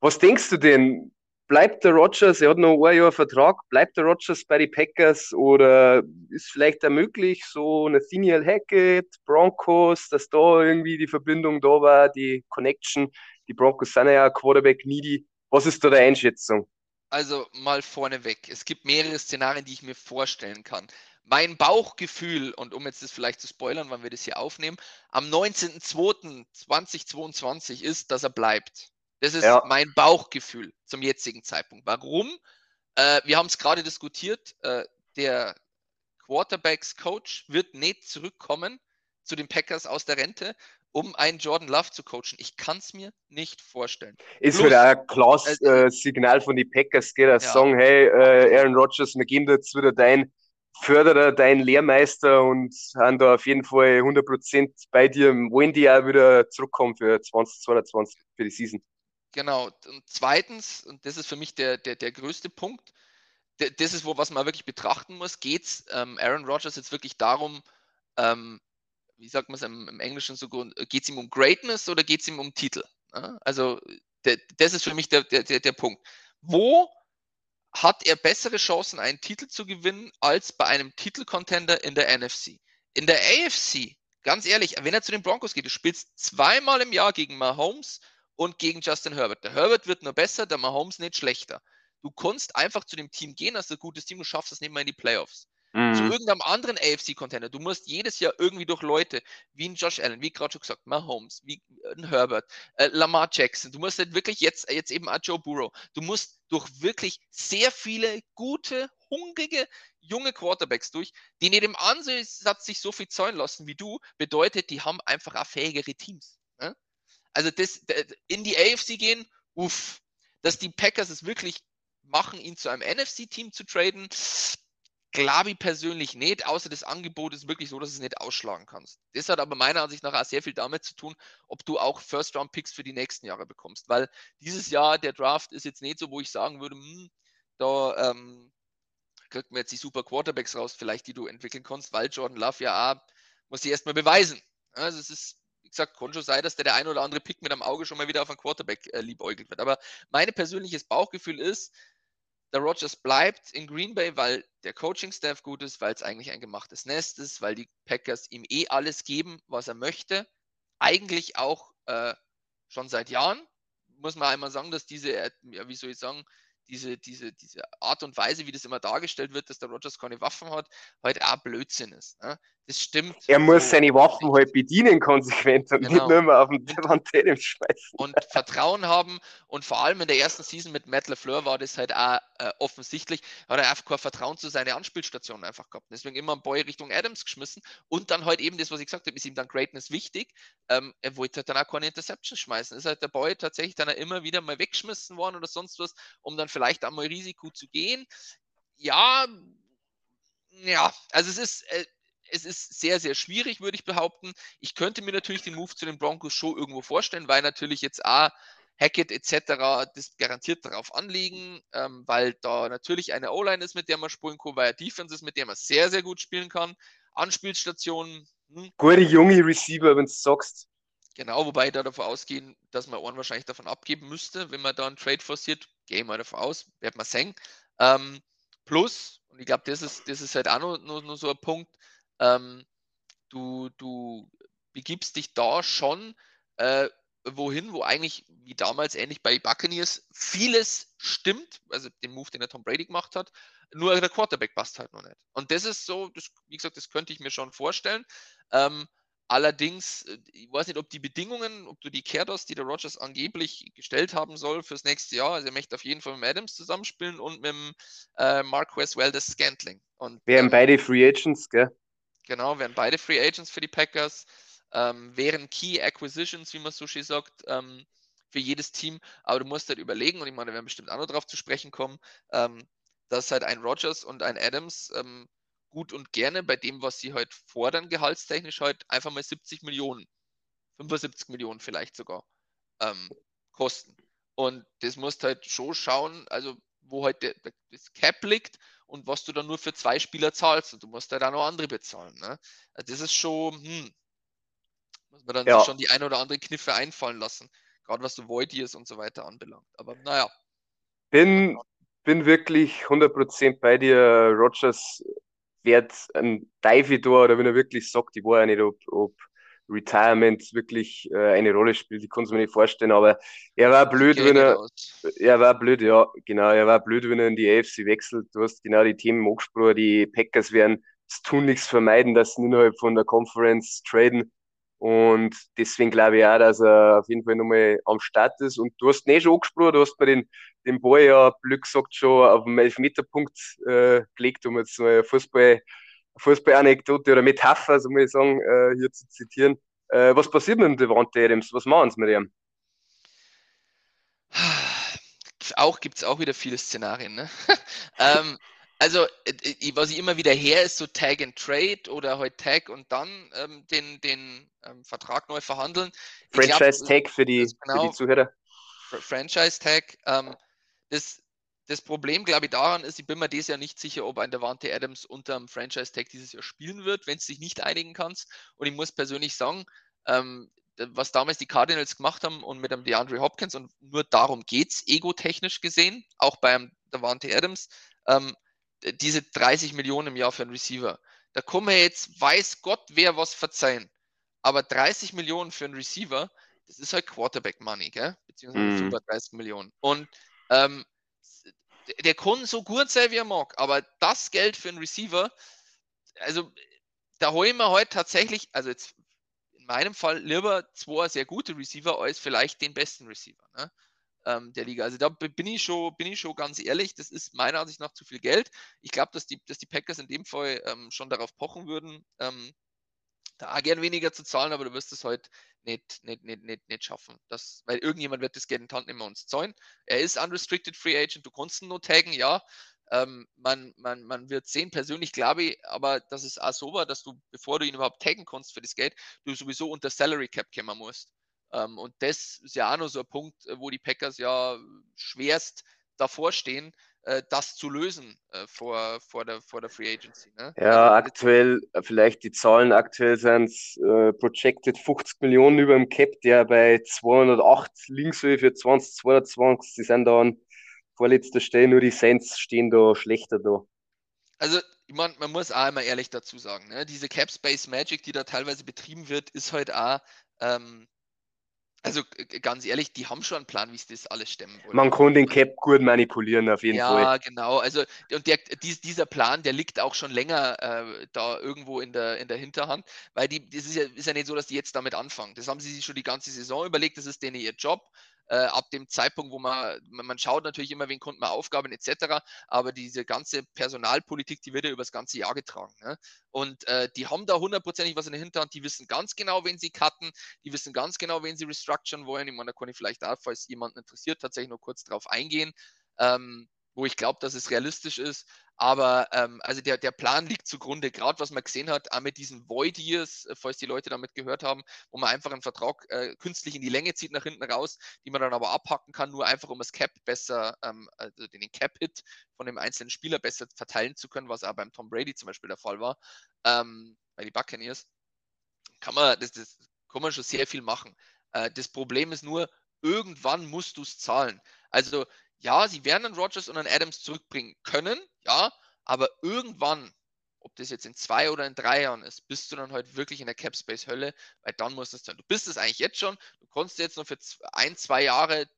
Was denkst du denn? Bleibt der Rogers, er hat noch ein Jahr Vertrag, bleibt der Rogers bei den Packers oder ist vielleicht da möglich, so Nathaniel Hackett, Broncos, dass da irgendwie die Verbindung da war, die Connection, die Broncos sind ja Quarterback needy. Was ist da der Einschätzung? Also mal vorneweg, es gibt mehrere Szenarien, die ich mir vorstellen kann. Mein Bauchgefühl, und um jetzt das vielleicht zu spoilern, wann wir das hier aufnehmen, am 19.02.2022 ist, dass er bleibt. Das ist ja. mein Bauchgefühl zum jetzigen Zeitpunkt. Warum? Äh, wir haben es gerade diskutiert. Äh, der Quarterbacks-Coach wird nicht zurückkommen zu den Packers aus der Rente, um einen Jordan Love zu coachen. Ich kann es mir nicht vorstellen. Ist Plus, wieder ein klares äh, Signal von den Packers, gell, dass ja. sagen, hey, äh, Aaron Rodgers, wir geben dir jetzt wieder dein Förderer, dein Lehrmeister und haben da auf jeden Fall 100% bei dir, wollen die auch wieder zurückkommen für 2022, für die Season. Genau. Und zweitens, und das ist für mich der, der, der größte Punkt, das ist, wo was man wirklich betrachten muss, geht es ähm, Aaron Rodgers jetzt wirklich darum, ähm, wie sagt man es im, im, Englischen so gut, geht es ihm um Greatness oder geht es ihm um Titel? Ja? Also der, das ist für mich der, der, der Punkt. Wo hat er bessere Chancen, einen Titel zu gewinnen, als bei einem Titelcontender in der NFC? In der AFC, ganz ehrlich, wenn er zu den Broncos geht, du spielst zweimal im Jahr gegen Mahomes und gegen Justin Herbert. Der Herbert wird nur besser, der Mahomes nicht schlechter. Du kannst einfach zu dem Team gehen, hast ein gutes Team, du schaffst es nicht mal in die Playoffs. Mhm. Zu irgendeinem anderen AFC-Contender. Du musst jedes Jahr irgendwie durch Leute wie ein Josh Allen, wie gerade schon gesagt, Mahomes, wie ein Herbert, äh, Lamar Jackson. Du musst halt wirklich jetzt, jetzt eben auch Joe Burrow. Du musst durch wirklich sehr viele gute, hungrige, junge Quarterbacks durch, die nicht im Ansatz sich so viel zahlen lassen wie du, bedeutet, die haben einfach auch fähigere Teams. Also das, in die AFC gehen, uff. Dass die Packers es wirklich machen, ihn zu einem NFC-Team zu traden, glaube ich persönlich nicht, außer das Angebot ist wirklich so, dass du es nicht ausschlagen kannst. Das hat aber meiner Ansicht nach auch sehr viel damit zu tun, ob du auch First-Round-Picks für die nächsten Jahre bekommst. Weil dieses Jahr der Draft ist jetzt nicht so, wo ich sagen würde, hm, da ähm, kriegt man jetzt die super Quarterbacks raus, vielleicht, die du entwickeln kannst, weil Jordan Love ja auch, muss sich erstmal beweisen. Also es ist, gesagt, kann schon sein, dass der, der ein oder andere Pick mit am Auge schon mal wieder auf einen Quarterback äh, liebäugelt wird. Aber mein persönliches Bauchgefühl ist, der Rogers bleibt in Green Bay, weil der Coaching-Staff gut ist, weil es eigentlich ein gemachtes Nest ist, weil die Packers ihm eh alles geben, was er möchte. Eigentlich auch äh, schon seit Jahren. Muss man einmal sagen, dass diese, äh, ja, wie soll ich sagen, diese, diese, diese Art und Weise, wie das immer dargestellt wird, dass der Rogers keine Waffen hat, halt auch Blödsinn ist. Ne? Das stimmt. Er muss so seine Waffen halt bedienen konsequent und genau. nicht nur mal auf den Devantarium schmeißen. Und Vertrauen haben und vor allem in der ersten Season mit Matt LeFleur war das halt auch äh, offensichtlich, hat er einfach kein Vertrauen zu seiner Anspielstation einfach gehabt. Deswegen immer ein Boy Richtung Adams geschmissen und dann halt eben das, was ich gesagt habe, ist ihm dann Greatness wichtig. Ähm, er wollte halt dann auch keine Interception schmeißen. Ist halt der Boy tatsächlich dann immer wieder mal weggeschmissen worden oder sonst was, um dann vielleicht einmal Risiko zu gehen. Ja, ja, also es ist, äh, es ist sehr, sehr schwierig, würde ich behaupten. Ich könnte mir natürlich den Move zu den Broncos schon irgendwo vorstellen, weil natürlich jetzt A, Hackett etc. das garantiert darauf anlegen, ähm, weil da natürlich eine O-Line ist, mit der man spielen kann, weil er Defense ist, mit der man sehr, sehr gut spielen kann. Anspielstationen. Hm. Gute junge Receiver, wenn du sagst. Genau, wobei da davon ausgehen, dass man Ohren wahrscheinlich davon abgeben müsste, wenn man da einen Trade forciert. Gehe ich mal davon aus, wird man sehen. Ähm, plus, und ich glaube, das ist, das ist halt auch noch so ein Punkt, ähm, du, du begibst dich da schon äh, wohin, wo eigentlich, wie damals ähnlich bei Buccaneers, vieles stimmt, also den Move, den der Tom Brady gemacht hat, nur der Quarterback passt halt noch nicht. Und das ist so, das, wie gesagt, das könnte ich mir schon vorstellen. Ähm, allerdings, äh, ich weiß nicht, ob die Bedingungen, ob du die Kehrdos, die der Rogers angeblich gestellt haben soll fürs nächste Jahr, also er möchte auf jeden Fall mit Adams zusammenspielen und mit dem äh, Marquez Weldes Scantling. Und, Wären ähm, beide Free Agents, gell? Genau, wären beide Free Agents für die Packers, ähm, wären Key Acquisitions, wie man schön sagt, ähm, für jedes Team. Aber du musst halt überlegen, und ich meine, wir werden bestimmt auch noch darauf zu sprechen kommen, ähm, dass halt ein Rogers und ein Adams ähm, gut und gerne bei dem, was sie halt fordern, gehaltstechnisch halt einfach mal 70 Millionen, 75 Millionen vielleicht sogar ähm, kosten. Und das musst halt schon schauen, also wo halt das Cap liegt und was du dann nur für zwei Spieler zahlst. Und du musst halt auch noch andere bezahlen. Ne? Also das ist schon, hm, muss man dann ja. schon die ein oder andere Kniffe einfallen lassen. Gerade was so Voidiers und so weiter anbelangt. Aber naja. Bin, bin wirklich 100% bei dir. Rogers wird ein Dive-Tor oder wenn er wirklich sagt, ich war ja nicht, ob, ob Retirement wirklich äh, eine Rolle spielt. Ich kann es mir nicht vorstellen, aber er war blöd, wenn er. Er war blöd, ja, genau. Er war blöd, wenn er in die AFC wechselt. Du hast genau die Themen angesprochen. Die Packers werden es tun nichts vermeiden, dass sie innerhalb von der Conference traden. Und deswegen glaube ich auch, dass er auf jeden Fall nochmal am Start ist. Und du hast nicht schon angesprochen, du hast mir den, den Ball ja, Glück gesagt, schon auf dem Elfmeterpunkt äh, gelegt, um jetzt mal Fußball Fußballanekdote oder Metapher, so muss ich sagen, äh, hier zu zitieren. Äh, was passiert mit dem Devante Adams? Was machen sie mit ihm? Auch gibt es auch wieder viele Szenarien. Ne? ähm, also, äh, was ich immer wieder her ist, so Tag and Trade oder halt Tag und dann ähm, den, den ähm, Vertrag neu verhandeln. Franchise Tag für die, genau, für die Zuhörer. Franchise Tag. Ähm, das, das Problem, glaube ich, daran ist, ich bin mir dieses Jahr nicht sicher, ob ein Davante Adams unter dem Franchise-Tag dieses Jahr spielen wird, wenn es sich nicht einigen kannst. Und ich muss persönlich sagen, ähm, was damals die Cardinals gemacht haben und mit dem DeAndre Hopkins, und nur darum geht es, ego-technisch gesehen, auch beim Davante Adams, ähm, diese 30 Millionen im Jahr für einen Receiver. Da kommen wir jetzt, weiß Gott, wer was verzeihen. Aber 30 Millionen für einen Receiver, das ist halt Quarterback-Money, gell? Beziehungsweise mm. 35 Millionen. Und ähm, der kann so gut sein, wie er mag, aber das Geld für einen Receiver, also da holen wir heute tatsächlich, also jetzt in meinem Fall lieber zwei sehr gute Receiver als vielleicht den besten Receiver ne, ähm, der Liga. Also da bin ich, schon, bin ich schon ganz ehrlich, das ist meiner Ansicht nach zu viel Geld. Ich glaube, dass die, dass die Packers in dem Fall ähm, schon darauf pochen würden, ähm, da gern weniger zu zahlen, aber du wirst es heute nicht, nicht, nicht, nicht, nicht schaffen. Das, weil irgendjemand wird das Geld in die Hand nehmen und uns zahlen. Er ist unrestricted free agent, du kannst ihn nur taggen, ja. Ähm, man, man, man wird sehen, persönlich glaube ich, aber das ist auch so war, dass du, bevor du ihn überhaupt taggen kannst für das Geld, du sowieso unter Salary Cap kommen musst. Ähm, und das ist ja auch noch so ein Punkt, wo die Packers ja schwerst davor stehen, das zu lösen äh, vor, vor, der, vor der Free Agency. Ne? Ja, also, aktuell, äh, vielleicht die Zahlen aktuell sind es äh, projected 50 Millionen über dem Cap, der bei 208 Linkshöhe für 2022, die sind da an vorletzter Stelle, nur die Saints stehen da schlechter da. Also, ich mein, man muss auch immer ehrlich dazu sagen, ne? diese Cap Space Magic, die da teilweise betrieben wird, ist halt auch ähm, also ganz ehrlich, die haben schon einen Plan, wie sie das alles stemmen wollen. Man kann den Cap gut manipulieren, auf jeden ja, Fall. Ja, genau. Also und der, dies, dieser Plan, der liegt auch schon länger äh, da irgendwo in der, in der Hinterhand, weil die, das ist ja, ist ja nicht so, dass die jetzt damit anfangen. Das haben sie sich schon die ganze Saison überlegt, das ist denen ihr Job äh, ab dem Zeitpunkt, wo man, man schaut natürlich immer, wen konnte man Aufgaben etc., aber diese ganze Personalpolitik, die wird ja über das ganze Jahr getragen. Ne? Und äh, die haben da hundertprozentig was in der Hinterhand, die wissen ganz genau, wen sie cutten, die wissen ganz genau, wen sie restructuren wollen. Ich meine, da kann ich vielleicht auch, falls jemanden interessiert, tatsächlich nur kurz drauf eingehen. Ähm, wo ich glaube, dass es realistisch ist. Aber ähm, also der, der Plan liegt zugrunde, gerade was man gesehen hat, auch mit diesen Void Years, äh, falls die Leute damit gehört haben, wo man einfach einen Vertrag äh, künstlich in die Länge zieht nach hinten raus, die man dann aber abhacken kann, nur einfach um das Cap besser, ähm, also den Cap-Hit von dem einzelnen Spieler besser verteilen zu können, was auch beim Tom Brady zum Beispiel der Fall war, ähm, bei den Buccaneers. Kann man, das, das kann man schon sehr viel machen. Äh, das Problem ist nur, irgendwann musst du es zahlen. Also ja, sie werden einen Rogers und einen Adams zurückbringen können, ja, aber irgendwann, ob das jetzt in zwei oder in drei Jahren ist, bist du dann halt wirklich in der Cap Space Hölle, weil dann muss es sein. Du bist es eigentlich jetzt schon, du konntest jetzt noch für ein, zwei Jahre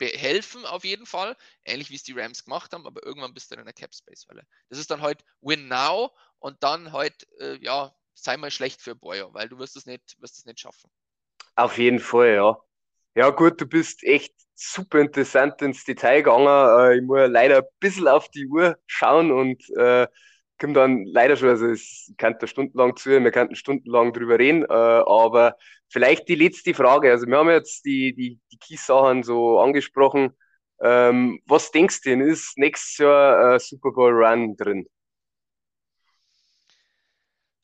helfen auf jeden Fall, ähnlich wie es die Rams gemacht haben, aber irgendwann bist du in der Cap Space Hölle. Das ist dann halt Win Now und dann halt, äh, ja, sei mal schlecht für Boyer, weil du wirst es nicht, wirst es nicht schaffen. Auf jeden Fall, ja. Ja, gut, du bist echt super interessant ins Detail gegangen. Äh, ich muss leider ein bisschen auf die Uhr schauen und äh, komme dann leider schon, also kann da stundenlang zuhören, wir könnten stundenlang drüber reden, äh, aber vielleicht die letzte Frage. Also wir haben jetzt die, die, die Key-Sachen so angesprochen. Ähm, was denkst du denn, ist nächstes Jahr äh, Super Bowl Run drin?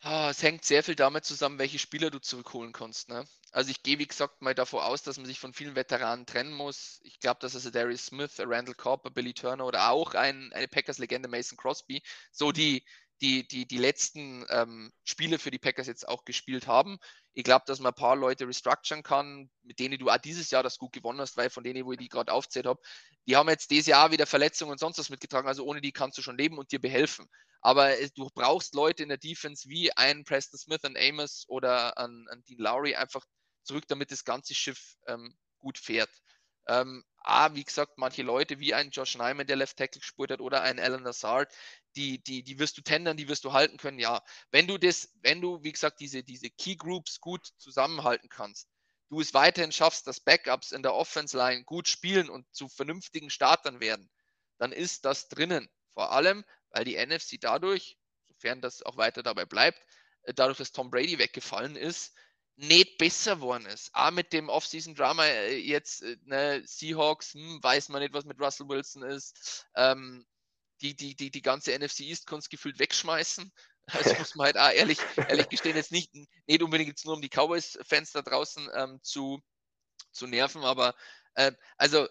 Ah, es hängt sehr viel damit zusammen, welche Spieler du zurückholen kannst. Ne? Also ich gehe, wie gesagt, mal davor aus, dass man sich von vielen Veteranen trennen muss. Ich glaube, dass also Darius Smith, Randall Cobb, Billy Turner oder auch ein, eine Packers-Legende Mason Crosby so die, die, die, die letzten ähm, Spiele für die Packers jetzt auch gespielt haben. Ich glaube, dass man ein paar Leute restructuren kann, mit denen du auch dieses Jahr das gut gewonnen hast, weil von denen, wo ich die gerade aufzählt habe, die haben jetzt dieses Jahr wieder Verletzungen und sonst was mitgetragen. Also ohne die kannst du schon leben und dir behelfen. Aber du brauchst Leute in der Defense wie einen Preston Smith, einen Amos oder einen Dean Lowry einfach zurück, damit das ganze Schiff ähm, gut fährt. Ähm, A, wie gesagt, manche Leute wie ein Josh Nyman, der Left Tackle gespielt hat, oder ein Alan Lazard, die, die, die wirst du tendern, die wirst du halten können, ja. Wenn du das, wenn du, wie gesagt, diese, diese Key Groups gut zusammenhalten kannst, du es weiterhin schaffst, dass Backups in der Offense Line gut spielen und zu vernünftigen Startern werden, dann ist das drinnen. Vor allem, weil die NFC dadurch, sofern das auch weiter dabei bleibt, äh, dadurch, dass Tom Brady weggefallen ist, nicht besser geworden ist. Auch mit dem Off-Season-Drama äh, jetzt, äh, ne, Seahawks, hm, weiß man nicht, was mit Russell Wilson ist. Ähm, die, die, die, die ganze NFC East kannst gefühlt wegschmeißen. Das muss man halt auch ehrlich, ehrlich gestehen, jetzt nicht, nicht unbedingt jetzt nur um die Cowboys-Fans da draußen ähm, zu, zu nerven, aber äh, also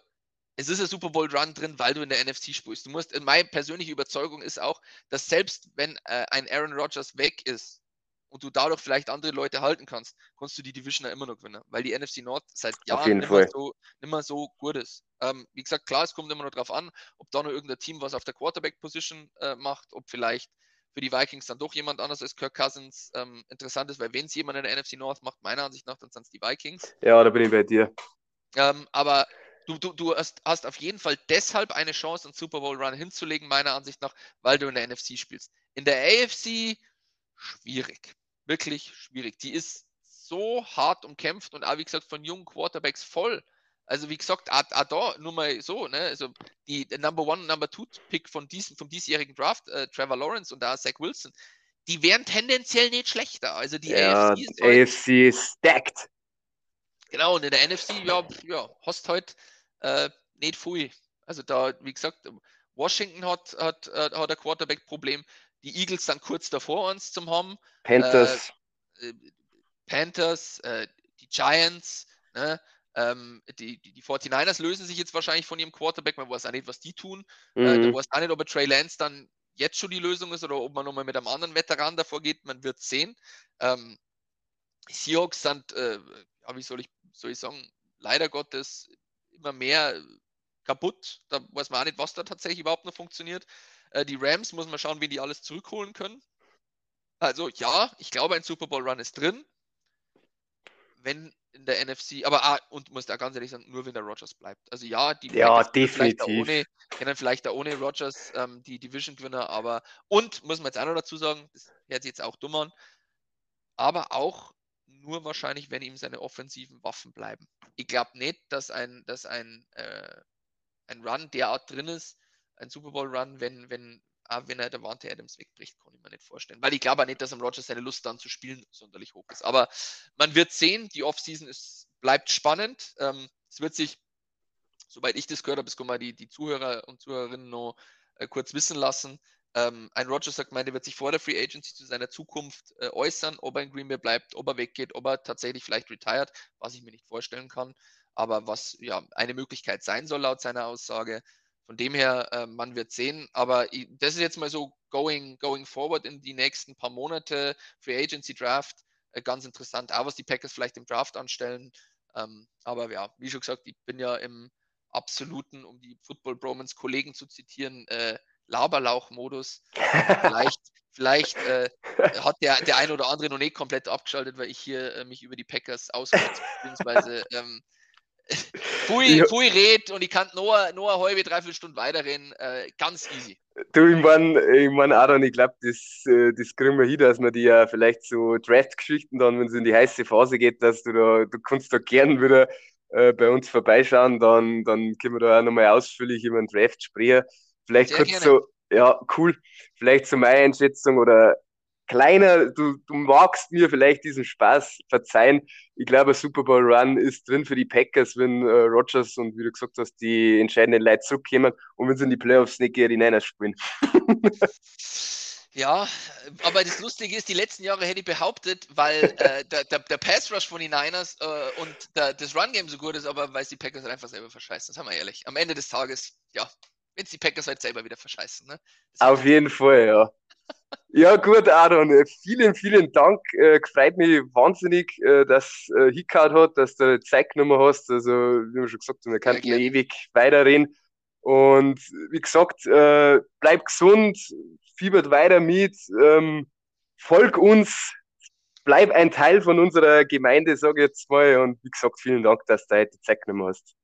es ist ein Super Bowl Run drin, weil du in der NFC spielst. Du musst, meine persönliche Überzeugung ist auch, dass selbst wenn äh, ein Aaron Rodgers weg ist und du dadurch vielleicht andere Leute halten kannst, kannst du die Division ja immer noch gewinnen, weil die NFC Nord seit Jahren nicht mehr, so, nicht mehr so gut ist. Ähm, wie gesagt, klar, es kommt immer noch drauf an, ob da noch irgendein Team was auf der Quarterback-Position äh, macht, ob vielleicht für die Vikings dann doch jemand anders als Kirk Cousins ähm, interessant ist, weil wenn es jemand in der NFC North macht, meiner Ansicht nach, dann sind es die Vikings. Ja, da bin ich bei dir. Ähm, aber du, du, du hast, hast, auf jeden Fall deshalb eine Chance, einen Super Bowl Run hinzulegen, meiner Ansicht nach, weil du in der NFC spielst. In der AFC schwierig. Wirklich schwierig. Die ist so hart umkämpft und auch, wie gesagt, von jungen Quarterbacks voll. Also wie gesagt, da nur mal so, ne? Also die Number One, Number Two Pick von diesem, vom diesjährigen Draft, äh, Trevor Lawrence und da Zach Wilson, die wären tendenziell nicht schlechter. Also die ja, AFC ist AFC stacked. Genau, und in der NFC, ja, ja hast halt äh, nicht viel. Also da, wie gesagt, Washington hat, hat, äh, hat ein Quarterback-Problem. Die Eagles dann kurz davor uns zum haben. Panthers. Äh, Panthers, äh, die Giants, ne? Ähm, die, die, die 49ers lösen sich jetzt wahrscheinlich von ihrem Quarterback, man weiß auch nicht, was die tun. Äh, mhm. Äh, du weißt auch nicht, ob Trey Lance dann jetzt schon die Lösung ist oder ob man nochmal mit einem anderen Veteran davor geht, man wird sehen. Ähm, Seahawks sind, äh, ja, wie soll ich, soll ich sagen, leider Gottes immer mehr kaputt. Da weiß man auch nicht, was da tatsächlich überhaupt noch funktioniert. Äh, die Rams muss man schauen, wie die alles zurückholen können. Also ja, ich glaube, ein Super Bowl Run ist drin. Wenn in der NFC, aber ah, und muss da ganz ehrlich sagen, nur wenn der Rogers bleibt. Also ja, die ja, definitiv. Ohne, können vielleicht da ohne Rogers ähm, die Division-Gewinner, aber und muss man jetzt auch noch dazu sagen, das hört sich jetzt auch dumm an, aber auch nur wahrscheinlich, wenn ihm seine offensiven Waffen bleiben. Ich glaube nicht, dass ein, dass ein, äh, ein Run derart drin ist, ein Super Bowl Run, wenn, wenn, ah, wenn er der Wante Adams wegbricht, kann ich mir nicht vorstellen. Weil ich glaube auch nicht, dass am Rogers seine Lust dann zu spielen sonderlich hoch ist. Aber man wird sehen, die Offseason ist, bleibt spannend. Ähm, es wird sich, soweit ich das gehört habe, können wir die, die Zuhörer und Zuhörerinnen noch äh, kurz wissen lassen. Ähm, ein Rogers sagt, der wird sich vor der Free Agency zu seiner Zukunft äh, äußern, ob er in Green Bay bleibt, ob er weggeht, ob er tatsächlich vielleicht retired, was ich mir nicht vorstellen kann, aber was ja eine Möglichkeit sein soll laut seiner Aussage. Von dem her, äh, man wird sehen, aber das ist jetzt mal so going, going forward in die nächsten paar Monate, Free Agency Draft, äh, ganz interessant, auch was die Packers vielleicht im Draft anstellen. Ähm, aber ja, wie schon gesagt, ich bin ja im absoluten, um die Football Bromans Kollegen zu zitieren, äh, Laberlauch-Modus. vielleicht vielleicht äh, hat der, der ein oder andere noch nicht komplett abgeschaltet, weil ich hier äh, mich über die Packers auskotze, beziehungsweise ähm, Fui, Fui red und ich kann nur, nur eine halbe, dreiviertel Stunde weiterreden. Äh, ganz easy. Du, ich meine, ich mein, Aaron, ich glaube, das, äh, das kriegen wir hin, dass man die ja vielleicht so Draft-Geschichten dann, wenn es in die heiße Phase geht, dass du da, du kannst da gern wieder äh, bei uns vorbeischauen, dann, dann können wir da auch nochmal ausführlich über den Draft sprechen. Vielleicht Sehr kurz gerne. so, ja, cool. Vielleicht so meine Einschätzung oder kleiner, du, du magst mir vielleicht diesen Spaß verzeihen. Ich glaube, Super Bowl Run ist drin für die Packers, wenn äh, Rogers und wie du gesagt hast, die entscheidenden Leute zurückkommen und wenn sie in die Playoffs nicht gegen die Niners spielen. Ja, aber das Lustige ist, die letzten Jahre hätte ich behauptet, weil äh, der, der, der Pass Rush von den Niners äh, und der, das Run Game so gut ist, aber weil es die Packers halt einfach selber verscheißen. Das haben wir ehrlich. Am Ende des Tages, ja, wenn es die Packers halt selber wieder verscheißen. Ne? Auf jeden Fall, ja. Ja, gut, Aaron, äh, vielen, vielen Dank. Äh, gefreut mich wahnsinnig, äh, dass äh, Hickard hat, dass du Zeit genommen hast. Also, wie wir schon gesagt haben, wir könnten ja, ewig weiterreden. Und wie gesagt, äh, bleib gesund, fiebert weiter mit, ähm, folg uns, bleib ein Teil von unserer Gemeinde, sage ich jetzt mal. Und wie gesagt, vielen Dank, dass du heute Zeit genommen hast.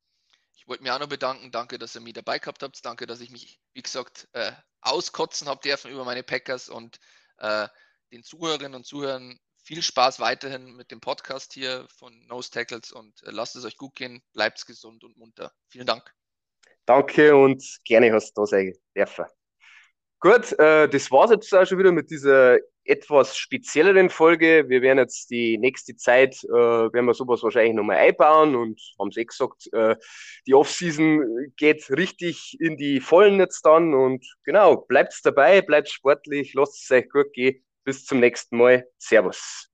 Ich wollte mich auch noch bedanken. Danke, dass ihr mich dabei gehabt habt. Danke, dass ich mich, wie gesagt, äh, auskotzen habe dürfen über meine Packers und äh, den Zuhörerinnen und Zuhörern viel Spaß weiterhin mit dem Podcast hier von Nose Tackles und äh, lasst es euch gut gehen. Bleibt gesund und munter. Vielen Dank. Danke und gerne hast du da sein dürfen. Gut, äh, das war es jetzt auch schon wieder mit dieser etwas spezielleren Folge. Wir werden jetzt die nächste Zeit, äh, werden wir sowas wahrscheinlich nochmal einbauen und haben es eh gesagt, äh, die Offseason geht richtig in die Vollen jetzt dann und genau, bleibt dabei, bleibt sportlich, lasst es euch gut gehen. Bis zum nächsten Mal. Servus.